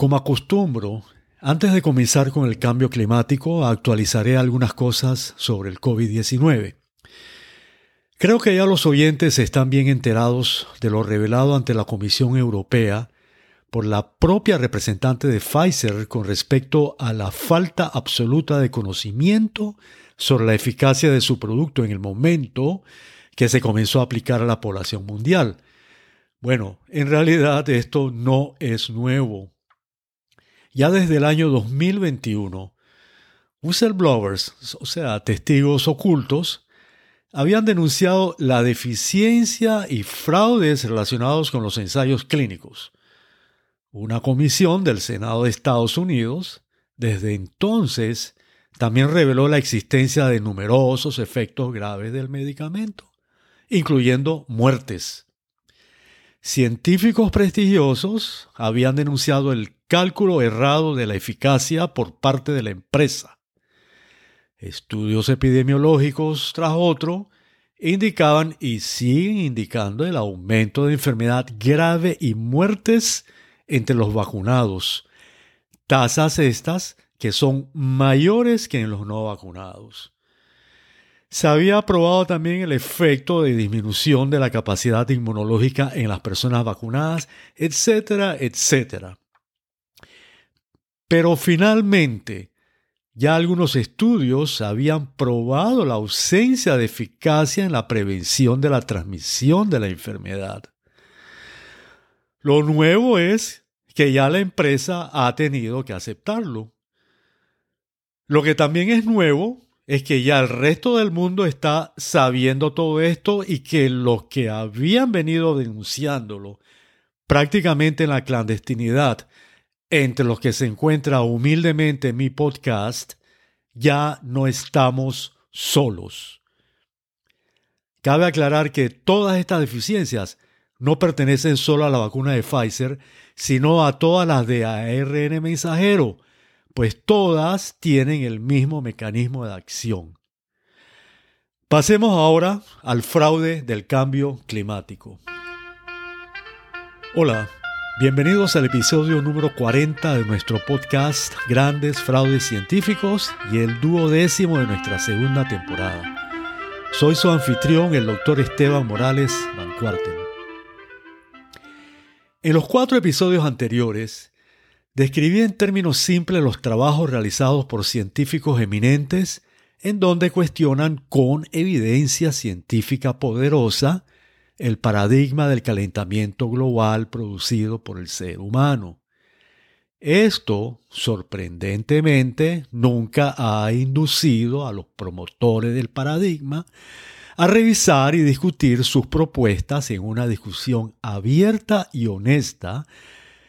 Como acostumbro, antes de comenzar con el cambio climático, actualizaré algunas cosas sobre el COVID-19. Creo que ya los oyentes están bien enterados de lo revelado ante la Comisión Europea por la propia representante de Pfizer con respecto a la falta absoluta de conocimiento sobre la eficacia de su producto en el momento que se comenzó a aplicar a la población mundial. Bueno, en realidad esto no es nuevo. Ya desde el año 2021, whistleblowers, o sea, testigos ocultos, habían denunciado la deficiencia y fraudes relacionados con los ensayos clínicos. Una comisión del Senado de Estados Unidos, desde entonces, también reveló la existencia de numerosos efectos graves del medicamento, incluyendo muertes. Científicos prestigiosos habían denunciado el cálculo errado de la eficacia por parte de la empresa. Estudios epidemiológicos tras otro indicaban y siguen indicando el aumento de enfermedad grave y muertes entre los vacunados. Tasas estas que son mayores que en los no vacunados. Se había probado también el efecto de disminución de la capacidad inmunológica en las personas vacunadas, etcétera, etcétera. Pero finalmente, ya algunos estudios habían probado la ausencia de eficacia en la prevención de la transmisión de la enfermedad. Lo nuevo es que ya la empresa ha tenido que aceptarlo. Lo que también es nuevo es que ya el resto del mundo está sabiendo todo esto y que los que habían venido denunciándolo prácticamente en la clandestinidad, entre los que se encuentra humildemente mi podcast, ya no estamos solos. Cabe aclarar que todas estas deficiencias no pertenecen solo a la vacuna de Pfizer, sino a todas las de ARN mensajero, pues todas tienen el mismo mecanismo de acción. Pasemos ahora al fraude del cambio climático. Hola, bienvenidos al episodio número 40 de nuestro podcast Grandes Fraudes Científicos y el duodécimo de nuestra segunda temporada. Soy su anfitrión, el doctor Esteban Morales Van Cuarten. En los cuatro episodios anteriores Describí en términos simples los trabajos realizados por científicos eminentes en donde cuestionan con evidencia científica poderosa el paradigma del calentamiento global producido por el ser humano. Esto, sorprendentemente, nunca ha inducido a los promotores del paradigma a revisar y discutir sus propuestas en una discusión abierta y honesta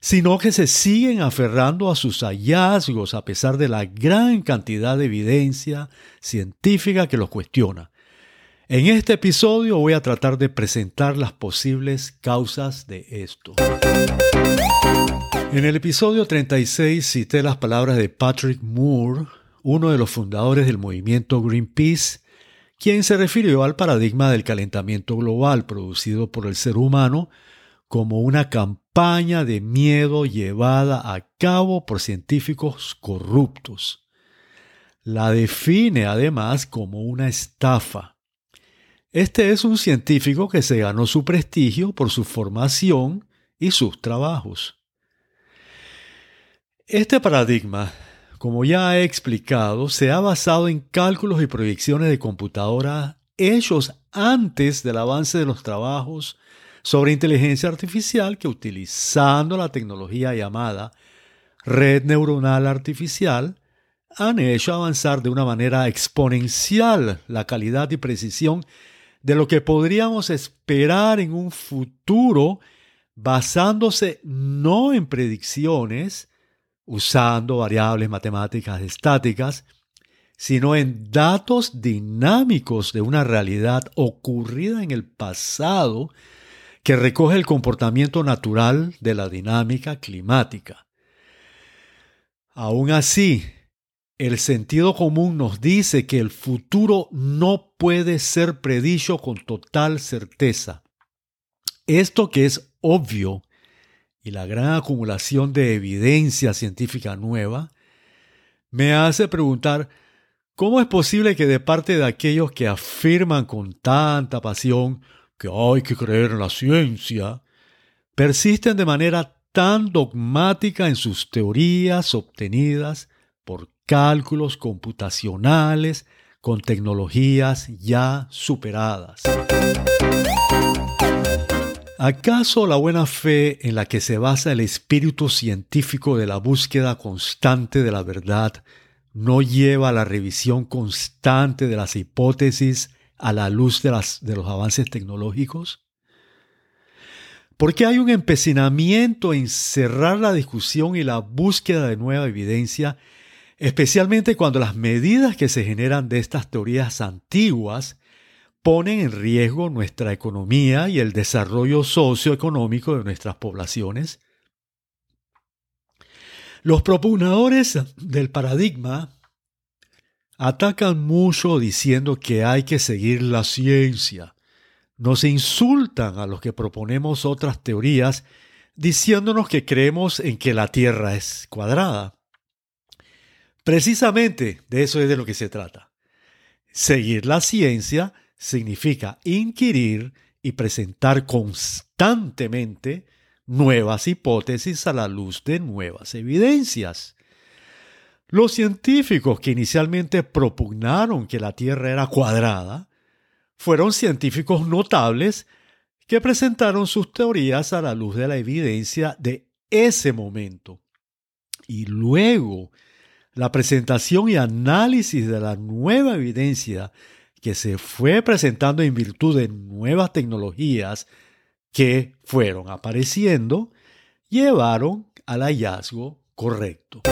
sino que se siguen aferrando a sus hallazgos a pesar de la gran cantidad de evidencia científica que los cuestiona. En este episodio voy a tratar de presentar las posibles causas de esto. En el episodio 36 cité las palabras de Patrick Moore, uno de los fundadores del movimiento Greenpeace, quien se refirió al paradigma del calentamiento global producido por el ser humano como una campaña de miedo llevada a cabo por científicos corruptos. La define además como una estafa. Este es un científico que se ganó su prestigio por su formación y sus trabajos. Este paradigma, como ya he explicado, se ha basado en cálculos y proyecciones de computadora hechos antes del avance de los trabajos sobre inteligencia artificial que utilizando la tecnología llamada red neuronal artificial han hecho avanzar de una manera exponencial la calidad y precisión de lo que podríamos esperar en un futuro basándose no en predicciones, usando variables matemáticas estáticas, sino en datos dinámicos de una realidad ocurrida en el pasado que recoge el comportamiento natural de la dinámica climática. Aún así, el sentido común nos dice que el futuro no puede ser predicho con total certeza. Esto que es obvio y la gran acumulación de evidencia científica nueva, me hace preguntar cómo es posible que de parte de aquellos que afirman con tanta pasión que hay que creer en la ciencia, persisten de manera tan dogmática en sus teorías obtenidas por cálculos computacionales con tecnologías ya superadas. ¿Acaso la buena fe en la que se basa el espíritu científico de la búsqueda constante de la verdad no lleva a la revisión constante de las hipótesis a la luz de, los avances tecnológicos? Porque hay un empecinamiento en cerrar la discusión y la búsqueda de nueva evidencia, especialmente cuando las medidas que se generan de estas teorías antiguas ponen en riesgo nuestra economía y el desarrollo socioeconómico de nuestras poblaciones. Los propugnadores del paradigma atacan mucho diciendo que hay que seguir la ciencia. Nos insultan a los que proponemos otras teorías diciéndonos que creemos en que la Tierra es cuadrada. Precisamente de eso es de lo que se trata. Seguir la ciencia significa inquirir y presentar constantemente nuevas hipótesis a la luz de nuevas evidencias. Los científicos que inicialmente propugnaron que la Tierra era cuadrada fueron científicos notables que presentaron sus teorías a la luz de la evidencia de ese momento. Y luego, la presentación y análisis de la nueva evidencia que se fue presentando en virtud de nuevas tecnologías que fueron apareciendo, llevaron al hallazgo correcto.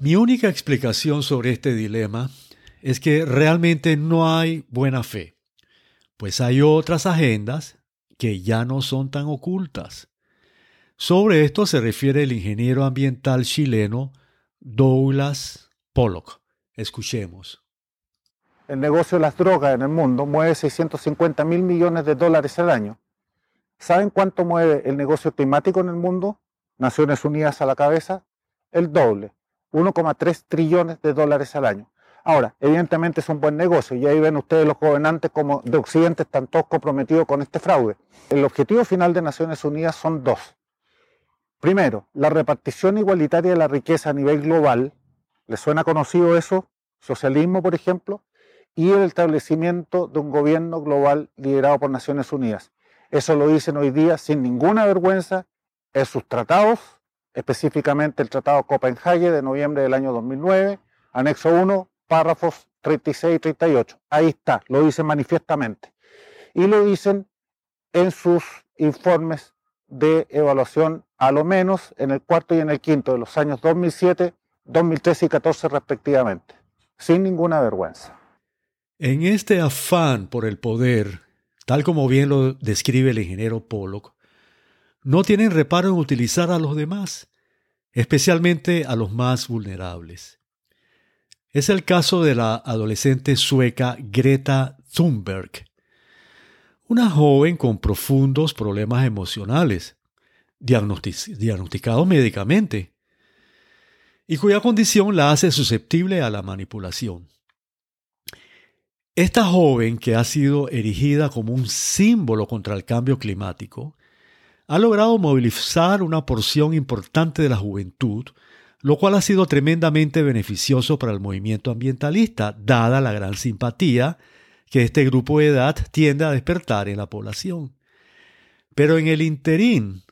Mi única explicación sobre este dilema es que realmente no hay buena fe, pues hay otras agendas que ya no son tan ocultas. Sobre esto se refiere el ingeniero ambiental chileno Douglas Pollock. Escuchemos el negocio de las drogas en el mundo mueve 650 mil millones de dólares al año. ¿Saben cuánto mueve el negocio climático en el mundo? Naciones Unidas a la cabeza, el doble, 1,3 trillones de dólares al año. Ahora, evidentemente es un buen negocio y ahí ven ustedes los gobernantes como de Occidente están todos comprometidos con este fraude. El objetivo final de Naciones Unidas son dos. Primero, la repartición igualitaria de la riqueza a nivel global. ¿Les suena conocido eso? Socialismo, por ejemplo y el establecimiento de un gobierno global liderado por Naciones Unidas. Eso lo dicen hoy día sin ninguna vergüenza en sus tratados, específicamente el Tratado Copenhague de noviembre del año 2009, anexo 1, párrafos 36 y 38. Ahí está, lo dicen manifiestamente. Y lo dicen en sus informes de evaluación, a lo menos en el cuarto y en el quinto de los años 2007, 2013 y 2014 respectivamente, sin ninguna vergüenza. En este afán por el poder, tal como bien lo describe el ingeniero Pollock, no tienen reparo en utilizar a los demás, especialmente a los más vulnerables. Es el caso de la adolescente sueca Greta Thunberg, una joven con profundos problemas emocionales, diagnosticado médicamente, y cuya condición la hace susceptible a la manipulación. Esta joven, que ha sido erigida como un símbolo contra el cambio climático, ha logrado movilizar una porción importante de la juventud, lo cual ha sido tremendamente beneficioso para el movimiento ambientalista, dada la gran simpatía que este grupo de edad tiende a despertar en la población. Pero en el interín,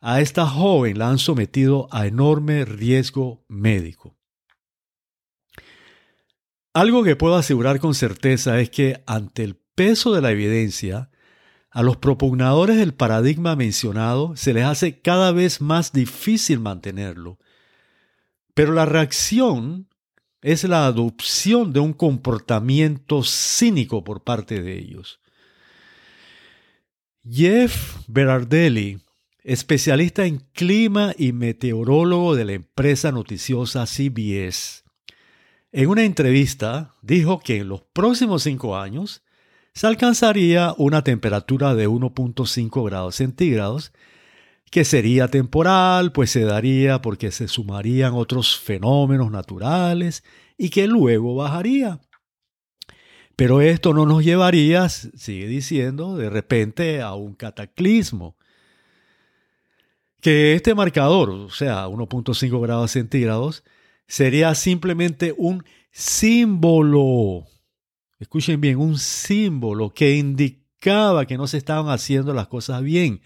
a esta joven la han sometido a enorme riesgo médico. Algo que puedo asegurar con certeza es que ante el peso de la evidencia, a los propugnadores del paradigma mencionado se les hace cada vez más difícil mantenerlo. Pero la reacción es la adopción de un comportamiento cínico por parte de ellos. Jeff Berardelli, especialista en clima y meteorólogo de la empresa noticiosa CBS, en una entrevista dijo que en los próximos cinco años se alcanzaría una temperatura de 1.5 grados centígrados, que sería temporal, pues se daría porque se sumarían otros fenómenos naturales y que luego bajaría. Pero esto no nos llevaría, sigue diciendo, de repente a un cataclismo. Que este marcador, o sea, 1.5 grados centígrados, sería simplemente un símbolo. Escuchen bien, un símbolo que indicaba que no se estaban haciendo las cosas bien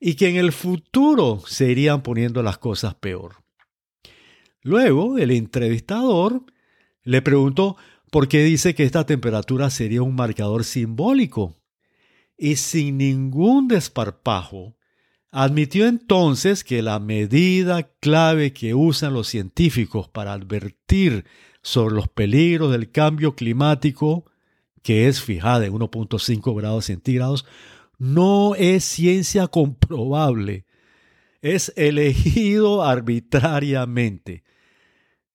y que en el futuro se irían poniendo las cosas peor. Luego, el entrevistador le preguntó por qué dice que esta temperatura sería un marcador simbólico. Y sin ningún desparpajo, admitió entonces que la medida clave que usan los científicos para advertir sobre los peligros del cambio climático, que es fijada en 1.5 grados centígrados, no es ciencia comprobable, es elegido arbitrariamente.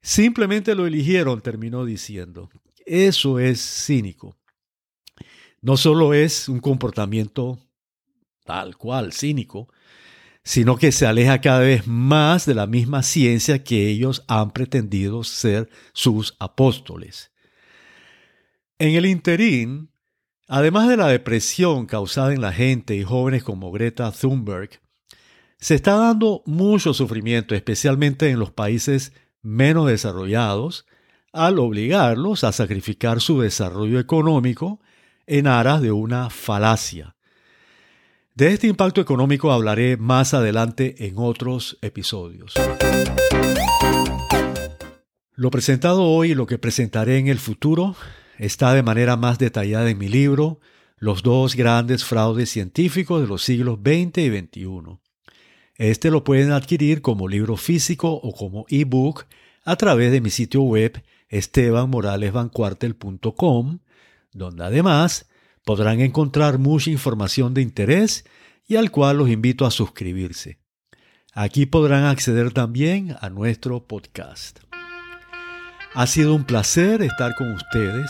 Simplemente lo eligieron, terminó diciendo. Eso es cínico. No solo es un comportamiento tal cual, cínico, sino que se aleja cada vez más de la misma ciencia que ellos han pretendido ser sus apóstoles. En el interín, Además de la depresión causada en la gente y jóvenes como Greta Thunberg, se está dando mucho sufrimiento, especialmente en los países menos desarrollados, al obligarlos a sacrificar su desarrollo económico en aras de una falacia. De este impacto económico hablaré más adelante en otros episodios. Lo presentado hoy y lo que presentaré en el futuro está de manera más detallada en mi libro Los dos grandes fraudes científicos de los siglos XX y XXI. Este lo pueden adquirir como libro físico o como ebook a través de mi sitio web estebanmoralesvancuartel.com, donde además podrán encontrar mucha información de interés y al cual los invito a suscribirse. Aquí podrán acceder también a nuestro podcast. Ha sido un placer estar con ustedes